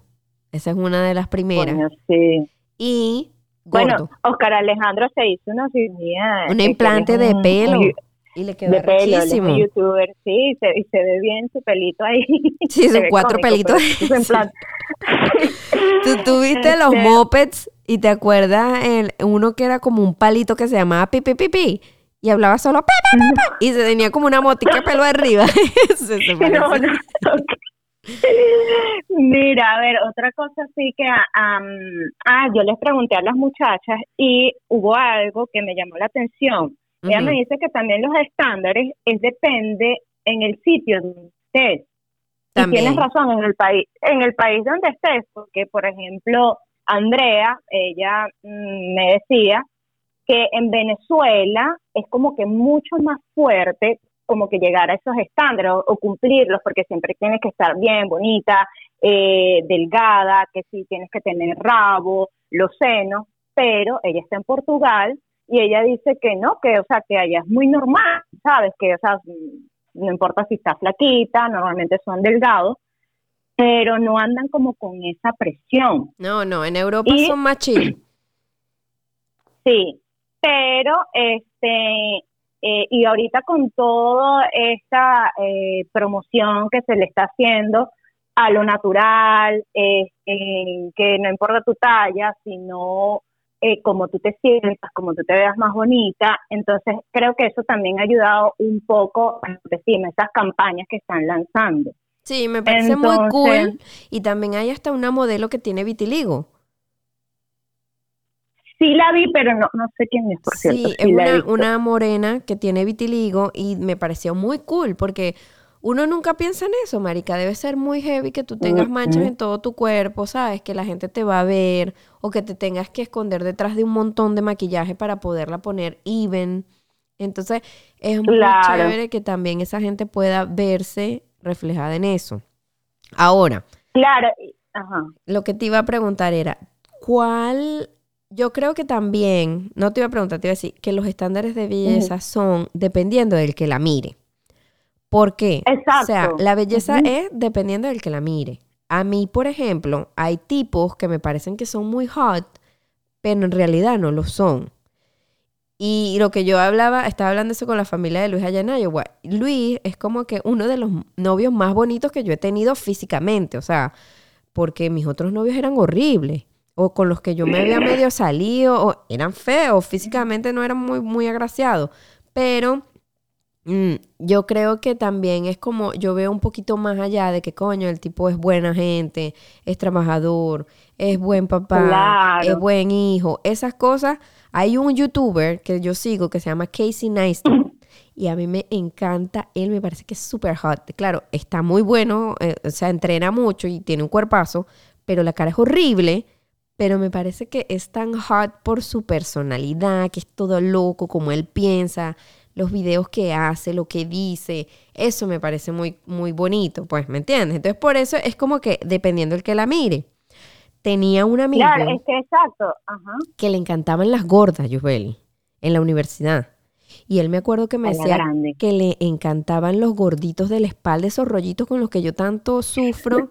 Esa es una de las primeras. Sí. Y gordo. Bueno, Oscar Alejandro se hizo una cirugía. un implante de un- pelo. un- y le quedó de pelo, es youtuber, sí, y se, y se ve bien su pelito ahí. [laughs] Sí, sus cuatro cómico, pelitos. pero su implante. Tú tuviste los Este- mopeds y te acuerdas el, uno que era como un palito que se llamaba pipi pipi y hablaba solo pi, pi, y se tenía como una motica pelo arriba. [laughs] Se-. [laughs] No, no. Mira, a ver, otra cosa sí que, am, ah, yo les pregunté a las muchachas y hubo algo que me llamó la atención. Ella me dice que también los estándares es depende en el sitio donde estés. Y También. tienes razón, en el país, en el país donde estés, porque por ejemplo, Andrea, ella mm, me decía que en Venezuela es como que mucho más fuerte como que llegar a esos estándares o, o cumplirlos, porque siempre tienes que estar bien, bonita, eh, delgada, que sí tienes que tener rabo, los senos, pero ella está en Portugal y ella dice que no, que o sea, que allá es muy normal, ¿sabes? Que o sea, no importa si está flaquita, normalmente son delgados, pero no andan como con esa presión. No, no, en Europa Y- son más chill. [clears throat] Sí, pero este eh, y ahorita con toda esta eh, promoción que se le está haciendo a lo natural, eh, eh, que no importa tu talla, sino eh, como tú te sientas, como tú te veas más bonita, entonces creo que eso también ha ayudado un poco a decirme esas campañas que están lanzando. Sí, me parece muy cool. Y también hay hasta una modelo que tiene vitiligo. Sí la vi, pero no, no sé quién es, por cierto. Sí, es una, una morena que tiene vitiligo y me pareció muy cool porque uno nunca piensa en eso, marica. Debe ser muy heavy que tú tengas manchas en todo tu cuerpo, ¿sabes? Que la gente te va a ver o que te tengas que esconder detrás de un montón de maquillaje para poderla poner even. Entonces, es muy Claro. chévere que también esa gente pueda verse reflejada en eso. Ahora, Claro, ajá. lo que te iba a preguntar era, ¿cuál? Yo creo que también, no te iba a preguntar, te iba a decir que los estándares de belleza son dependiendo del que la mire. ¿Por qué? O sea, Exacto. la belleza es dependiendo del que la mire. A mí, por ejemplo, hay tipos que me parecen que son muy hot, pero en realidad no lo son. Y lo que yo hablaba, estaba hablando eso con la familia de Luis allá en Iowa. Luis es como que uno de los novios más bonitos que yo he tenido físicamente, o sea, porque mis otros novios eran horribles, o con los que yo me había medio salido, o eran feos, físicamente no eran muy, muy agraciados, pero mm, yo creo que también es como, yo veo un poquito más allá de que coño, el tipo es buena gente, es trabajador, es buen papá, Claro. es buen hijo, esas cosas. Hay un youtuber que yo sigo que se llama Casey Neistat y a mí me encanta, él me parece que es súper hot. Claro, está muy bueno, eh, o sea, entrena mucho y tiene un cuerpazo, pero la cara es horrible. Pero me parece que es tan hot por su personalidad, que es todo loco, como él piensa, los videos que hace, lo que dice. Eso me parece muy, muy bonito, pues, ¿me entiendes? Entonces, por eso es como que dependiendo el que la mire. Tenía un amigo Claro, es que exacto. Ajá. que le encantaban las gordas, Yusbeli, en la universidad. Y él me acuerdo que me decía grande. que le encantaban los gorditos de la espalda, esos rollitos con los que yo tanto sufro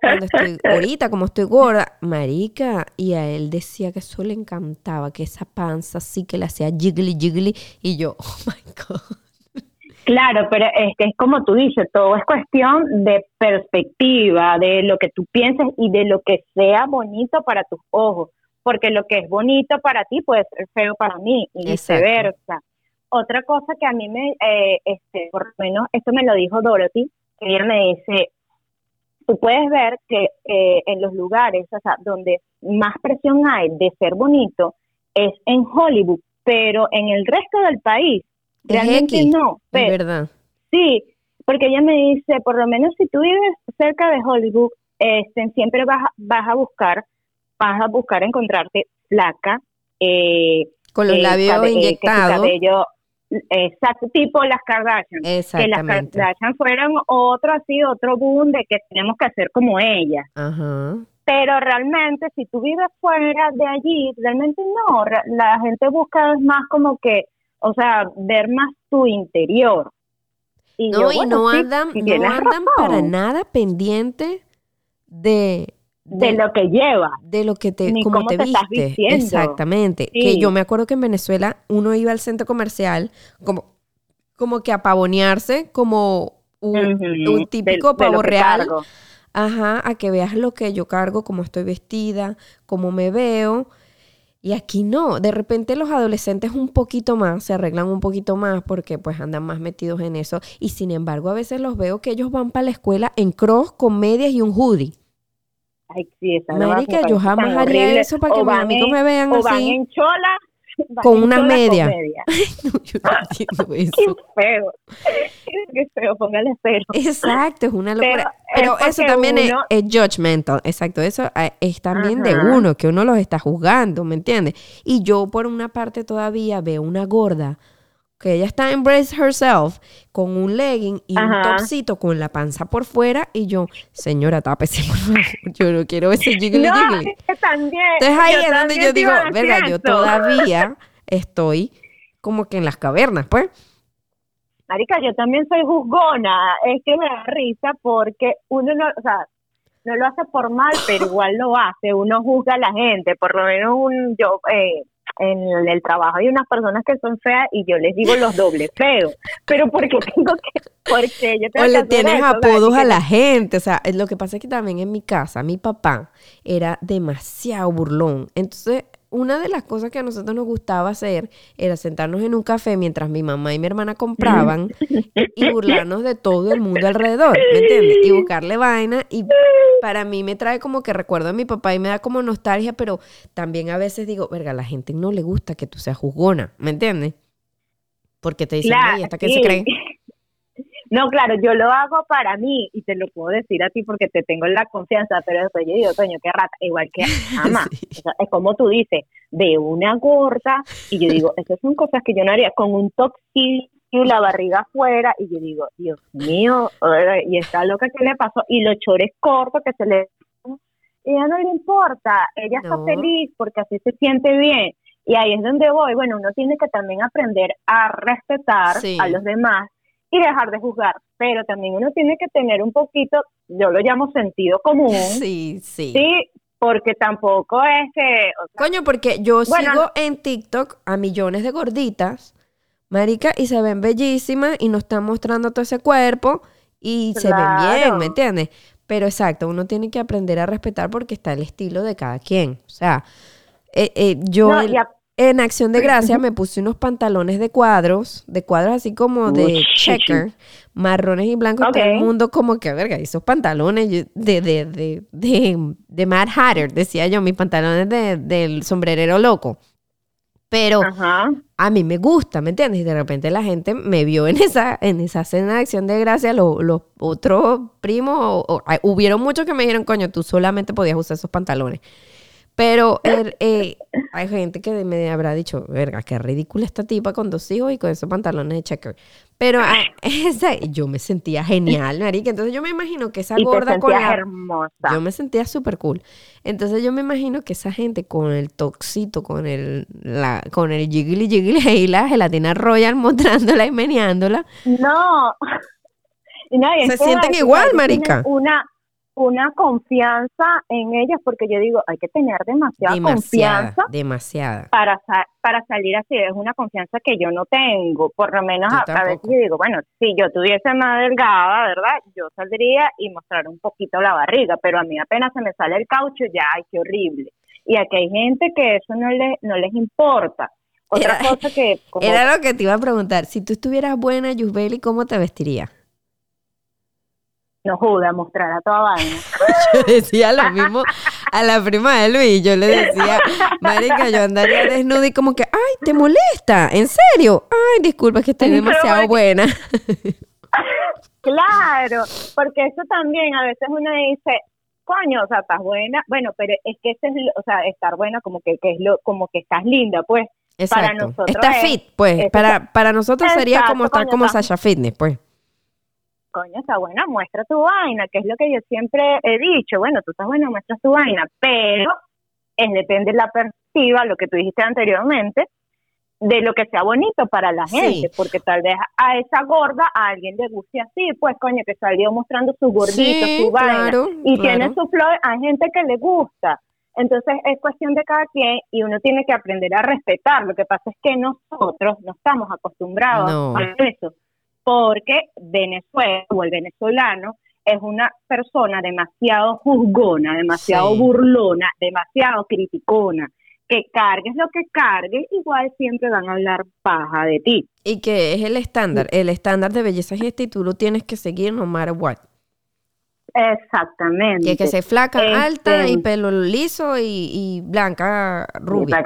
cuando estoy [laughs] ahorita, como estoy gorda, marica. Y a él decía que eso le encantaba, que esa panza así que le hacía jiggly jiggly. Y yo, [laughs] oh my God. Claro, pero es que es como tú dices, todo es cuestión de perspectiva, de lo que tú pienses y de lo que sea bonito para tus ojos, porque lo que es bonito para ti puede ser feo para mí y viceversa. Otra cosa que a mí me, eh, este, por lo menos, esto me lo dijo Dorothy, que ella me dice, tú puedes ver que eh, en los lugares, o sea, donde más presión hay de ser bonito es en Hollywood, pero en el resto del país realmente no. es verdad. Sí, porque ella me dice, por lo menos si tú vives cerca de Hollywood, este, siempre vas, vas a buscar, vas a buscar encontrarte flaca, eh, con los eh, labios inyectados. Exacto, tipo las Kardashian. Que las Kardashian fueron otro así, otro boom de que tenemos que hacer como ellas. Pero realmente, si tú vives fuera de allí, realmente no. La gente busca más como que, o sea, ver más tu interior. Y no, y no andan, no andan para nada pendiente de de, lo que lleva. De lo que te, como te, viste. Exactamente. Que yo me acuerdo que en Venezuela uno iba al centro comercial como, como que a pavonearse, como un, típico pavo real. Ajá, a que veas lo que yo cargo, cómo estoy vestida, cómo me veo. Y aquí no, de repente los adolescentes un poquito más, se arreglan un poquito más porque pues andan más metidos en eso. Y sin embargo a veces los veo que ellos van para la escuela en cross con medias y un hoodie. Ay, sí, esa Marica, yo jamás haría eso para que mis amigos me vean o así. Van en chola. [laughs] con una media. [laughs] no, yo no entiendo [laughs] eso. Qué feo. Qué feo, póngale cero. Exacto, es una locura. Pero, eso también es, es, judgmental. Exacto, eso eh, es también de uno, que uno los está juzgando, ¿me entiendes? Y yo, por una parte, todavía veo una gorda que ella está embrace herself con un legging y un topcito con la panza por fuera y yo, señora, tápese por favor, [laughs] yo no quiero ese jiggly no, jiggly. también, Entonces ahí es donde yo digo, verga, yo todavía estoy como que en las cavernas, pues. Marica, yo también soy juzgona, es que me da risa porque uno no, o sea, no lo hace por mal, pero [laughs] igual lo hace, uno juzga a la gente, por lo menos un, yo, eh, en el trabajo hay unas personas que son feas y yo les digo los dobles feos. Pero porque tengo que, porque yo tengo O le tienes apodos a la gente. O sea, lo que pasa es que también en mi casa, mi papá era demasiado burlón. Entonces, una de las cosas que a nosotros nos gustaba hacer era sentarnos en un café mientras mi mamá y mi hermana compraban y burlarnos de todo el mundo alrededor, ¿me entiendes? Y buscarle vaina y para mí me trae como que recuerdo a mi papá y me da como nostalgia, pero también a veces digo, verga, a la gente no le gusta que tú seas juzgona, ¿me entiendes? Porque te dicen, ay, ¿hasta qué se creen? No, claro, yo lo hago para mí y te lo puedo decir a ti porque te tengo la confianza, pero después yo digo, coño, qué rata, igual que [laughs] ama. es como tú dices, de una gorda y yo digo, esas son cosas que yo no haría con un toxil y la barriga afuera y yo digo, Dios mío, y está loca que le pasó y los chores cortos que se le ella no le importa, ella está feliz porque así se siente bien. Y ahí es donde voy. Bueno, uno tiene que también aprender a respetar a los demás y dejar de juzgar. Pero también uno tiene que tener un poquito, yo lo llamo sentido común. [laughs] Sí, sí. Sí, porque tampoco es que... Coño, porque yo sigo en TikTok a millones de gorditas, marica, y se ven bellísimas y nos están mostrando todo ese cuerpo y se ven bien, ¿me entiendes? Pero exacto, uno tiene que aprender a respetar porque está el estilo de cada quien. O sea, eh, eh, yo en Acción de Gracia me puse unos pantalones de cuadros, de cuadros así como de checker, marrones y blancos. Todo el mundo como que, verga, esos pantalones de, de, de, de, de Mad Hatter, decía yo, mis pantalones de, del sombrerero loco. Pero a mí me gusta, ¿me entiendes? Y de repente la gente me vio en esa, en esa cena de acción de gracia, los, otros primos, hubieron muchos que me dijeron, coño, tú solamente podías usar esos pantalones. Pero er, eh, hay gente que me habrá dicho, verga, qué ridícula esta tipa con dos hijos y con esos pantalones de checker. Pero ah, [laughs] esa, yo me sentía genial, marica. Entonces yo me imagino que esa gorda con la... hermosa. Yo me sentía súper cool. Entonces yo me imagino que esa gente con el toxito, con el, la, con el jiggly jiggly y la gelatina royal [laughs] mostrándola y meneándola. No. [laughs] Se sienten igual, marica. Una una confianza en ellas porque yo digo, hay que tener demasiada, confianza demasiada. Para, para salir así. Es una confianza que yo no tengo. Por lo menos a, a, veces yo digo, bueno, si yo tuviese más delgada, ¿verdad? Yo saldría y mostrar un poquito la barriga, pero a mí apenas se me sale el caucho, ya, ay, qué horrible. Y aquí hay gente que eso no, le, no les importa. Otra cosa que... [laughs] Era lo que te iba a preguntar. Si tú estuvieras buena, Yusbeli, ¿cómo te vestirías? No joda, mostrar a toda vaina. [laughs] yo decía lo mismo a la prima de Luis. Yo le decía, Marica, yo andaría desnuda y como que, ay, ¿te molesta? ¿En serio? Ay, disculpa, que estoy demasiado buena. [laughs] claro, porque eso también a veces uno dice, coño, o sea, estás buena. Bueno, pero es que ese es, o sea, estar buena como que, que es lo, como que estás linda, pues. Exacto. Para nosotros. Está fit, pues. Para, para nosotros sería como estar como Sasha Fitness, pues coño, está buena, muestra tu vaina, que es lo que yo siempre he dicho, bueno, tú estás buena, muestra tu vaina, pero es depende de la perspectiva, lo que tú dijiste anteriormente, de lo que sea bonito para la gente, porque tal vez a esa gorda a alguien le guste así, pues coño, que salió mostrando su gordito, su vaina, y tiene su flor, hay gente que le gusta. Entonces es cuestión de cada quien y uno tiene que aprender a respetar. Lo que pasa es que nosotros no estamos acostumbrados a eso porque Venezuela o el venezolano es una persona demasiado juzgona, demasiado burlona, demasiado criticona. Que cargues lo que cargues, igual siempre van a hablar paja de ti. Y que es el estándar, el estándar de belleza y este, y tú lo tienes que seguir no matter what. Exactamente. Que, que se flaca, alta y este, pelo liso y, blanca, rubia.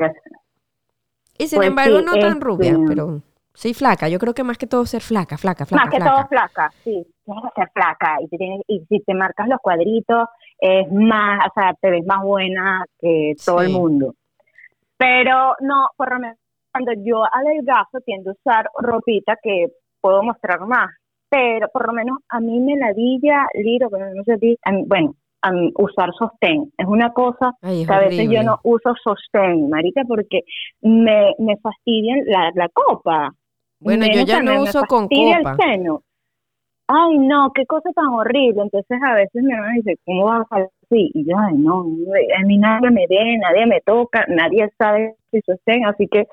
Y, sin pues embargo no tan rubia, este, pero... Sí, flaca. Yo creo que más que todo ser flaca, flaca, flaca. Más que todo flaca, sí. Tienes que ser flaca. Y, tienes, y si te marcas los cuadritos, es más, o sea, te ves más buena que todo el mundo. Pero no, por lo menos cuando yo adelgazo tiendo a usar ropita que puedo mostrar más. Pero por lo menos a mí me ladilla, Liro, no sé si, bueno, usar sostén. Es una cosa que a veces yo no uso sostén, marica, porque me, me fastidian la, la copa. Bueno, yo ya no uso con copa. El seno. Ay, no, qué cosa tan horrible. Entonces a veces mi hermana dice, ¿cómo vas a así? Y yo, ay, no, a mí nadie me ve, nadie me toca, nadie sabe si sostén, así que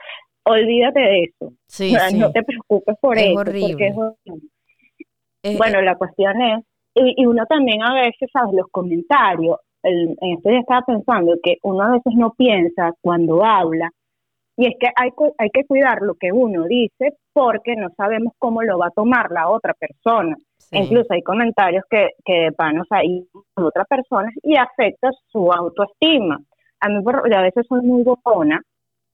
olvídate de eso. Sí, No te preocupes por eso. Porque es horrible. bueno, la cuestión es, y, uno también a veces, ¿sabes? Los comentarios, el, en esto ya estaba pensando que uno a veces no piensa cuando habla y es que hay, hay que cuidar lo que uno dice porque no sabemos cómo lo va a tomar la otra persona. Incluso hay comentarios que, que van o sea, a otras personas y afecta su autoestima. A mí a veces soy muy bocona.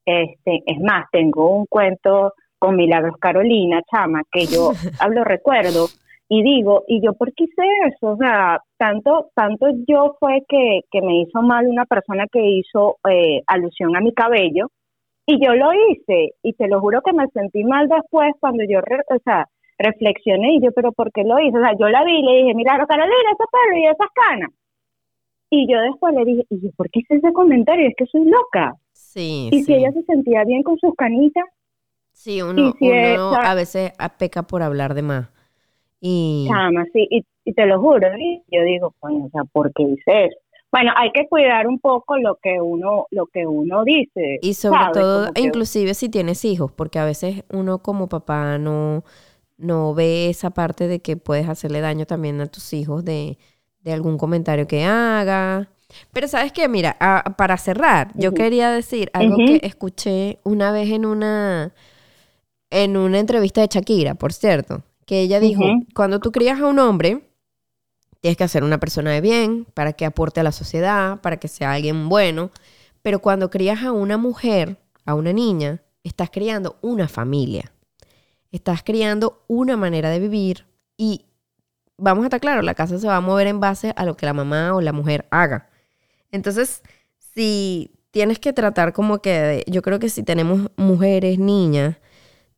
Este, es más, tengo un cuento con Milagros Carolina, chama, que yo [laughs] hablo recuerdo y digo, ¿y yo por qué hice eso? O sea, tanto, tanto yo fue que, que me hizo mal una persona que hizo eh, alusión a mi cabello, y yo lo hice, y te lo juro que me sentí mal después cuando yo, o sea, reflexioné y yo, pero ¿por qué lo hice? O sea, yo la vi y le dije, mira, Carolina, ese pelo y esas canas. Y yo después le dije, ¿y yo por qué hice ese comentario? Es que soy loca. Sí. Y si ella se sentía bien con sus canitas. Sí, uno, uno a veces peca por hablar de más. Y... Chama, sí, y, y, te lo juro, y yo digo, o sea, ¿por qué hice eso? Bueno, hay que cuidar un poco lo que uno, lo que uno dice. Y sobre todo, inclusive si tienes hijos, porque a veces uno como papá no, no ve esa parte de que puedes hacerle daño también a tus hijos de, de algún comentario que haga. Pero sabes qué, mira, para cerrar, yo quería decir algo que escuché una vez en una, en una entrevista de Shakira, por cierto, que ella dijo, cuando tú crías a un hombre, Tienes que ser una persona de bien para que aporte a la sociedad, para que sea alguien bueno. Pero cuando crías a una mujer, a una niña, estás criando una familia. Estás criando una manera de vivir y vamos a estar claros, la casa se va a mover en base a lo que la mamá o la mujer haga. Entonces, si tienes que tratar como que, yo creo que si tenemos mujeres, niñas,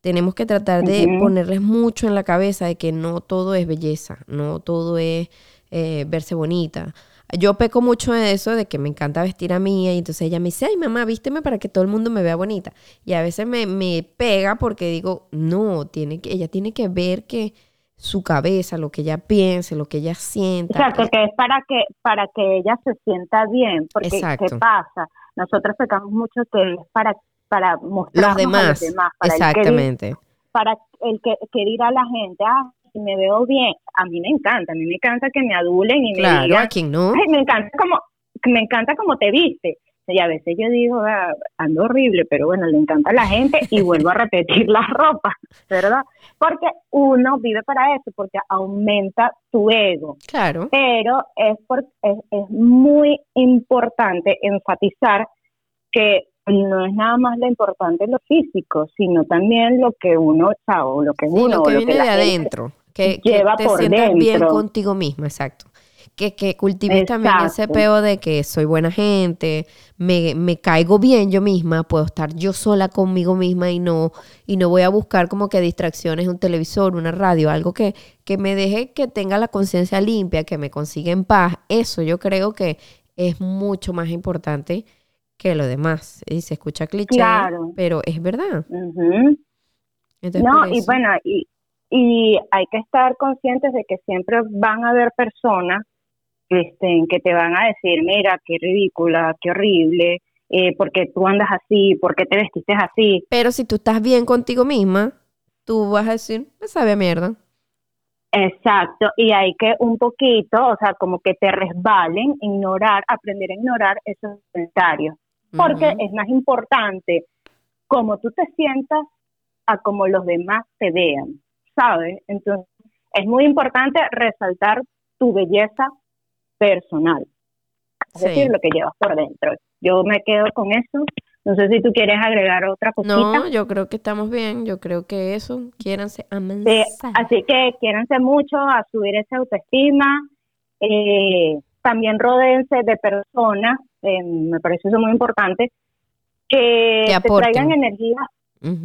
tenemos que tratar de ponerles mucho en la cabeza de que no todo es belleza, no todo es eh, verse bonita. Yo peco mucho de eso, de que me encanta vestir a mí, y entonces ella me dice, ay mamá, vísteme para que todo el mundo me vea bonita. Y a veces me, me pega porque digo, no, tiene que, ella tiene que ver que su cabeza, lo que ella piense, lo que ella sienta. Exacto, que es para que para que ella se sienta bien, porque ¿qué pasa? Nosotros pecamos mucho que es para para mostrar los demás, para exactamente. El que, para el que, que dirá la gente, ah, si me veo bien, a mí me encanta, a mí me encanta que me adulen y me claro, digan, ¿a quién no? me encanta como me encanta como te viste. Y a veces yo digo, ah, ando horrible, pero bueno, le encanta a la gente y [laughs] vuelvo a repetir la ropa, ¿verdad? Porque uno vive para eso, porque aumenta tu ego. Claro. Pero es, por, es, es muy importante enfatizar que no es nada más lo importante lo físico, sino también lo que uno, o lo que uno, lo que viene de adentro, que, lleva te por sientas dentro. bien contigo misma, exacto. Que, que cultives también ese peo de que soy buena gente, me, me caigo bien yo misma, puedo estar yo sola conmigo misma y no, y no voy a buscar como que distracciones, un televisor, una radio, algo que, que me deje que tenga la conciencia limpia, que me consiga en paz. Eso yo creo que es mucho más importante que lo demás. Y se escucha cliché, pero es verdad. no, y bueno, y, y hay que estar conscientes de que siempre van a haber personas este, que te van a decir, mira, qué ridícula, qué horrible, eh, porque tú andas así, porque te vestiste así. Pero si tú estás bien contigo misma, tú vas a decir, me sabe a mierda. Exacto, y hay que un poquito, o sea, como que te resbalen, ignorar, aprender a ignorar esos comentarios porque es más importante cómo tú te sientas a cómo los demás te vean, ¿sabes? Entonces, es muy importante resaltar tu belleza personal, es decir, lo que llevas por dentro. Yo me quedo con eso. No sé si tú quieres agregar otra cosita. No, yo creo que estamos bien. Yo creo que eso, quiéranse, sí, Así que quiéranse mucho a subir esa autoestima. Eh, también rodeense de personas eh, me parece eso muy importante, que, te traigan energías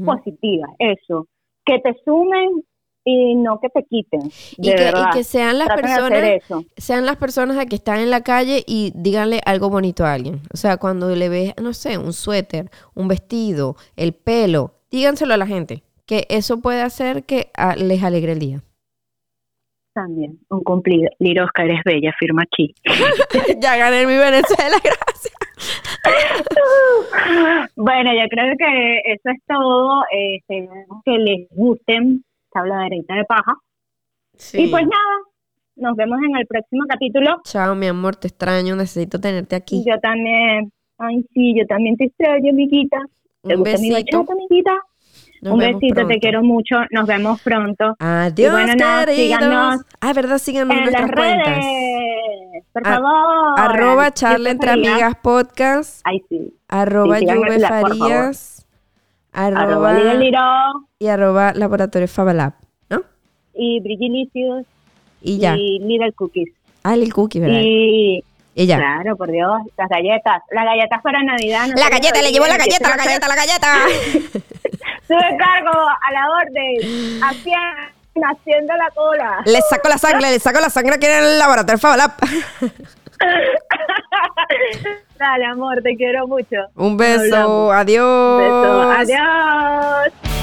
positivas, eso, que te sumen y no que te quiten. y, que, sean las personas, sean las personas que están en la calle y díganle algo bonito a alguien. O sea, cuando le ves, no sé, un suéter, un vestido, el pelo, díganselo a la gente, que eso puede hacer que ah, les alegre el día. También, un cumplido. Lirosca, eres bella, firma aquí. [laughs] ya gané mi Venezuela, [laughs] gracias. bueno, yo creo que eso es todo. Este, que les gusten esta habladerita de paja. Y pues nada, nos vemos en el próximo capítulo. Chao, mi amor, te extraño, necesito tenerte aquí. Yo también. Ay, sí, yo también te extraño, amiguita. Un besito. amiguita? Un besito, te quiero mucho. Nos vemos pronto. Adiós, bueno, síganos. Ah, ¿verdad? Síganos en, nuestras cuentas. Por favor. arroba charla entre amigas podcast. Ay, sí. Arroba Juve Farías. Arroba, y arroba Laboratorio Fabalab, ¿no? Y Brigilicios. Y ya. Y Little Cookies. Ah, Little Cookies, ¿verdad? Y Claro, por Dios, las galletas. Las galletas para Navidad. la galleta, le llevo la galleta, [laughs] la galleta, la galleta. Sube cargo a la orden. Haciendo, haciendo la cola. Le saco la sangre, le saco la sangre aquí en el laboratorio Fabalap. [laughs] Dale, amor, te quiero mucho. Un beso, adiós. Un beso, adiós.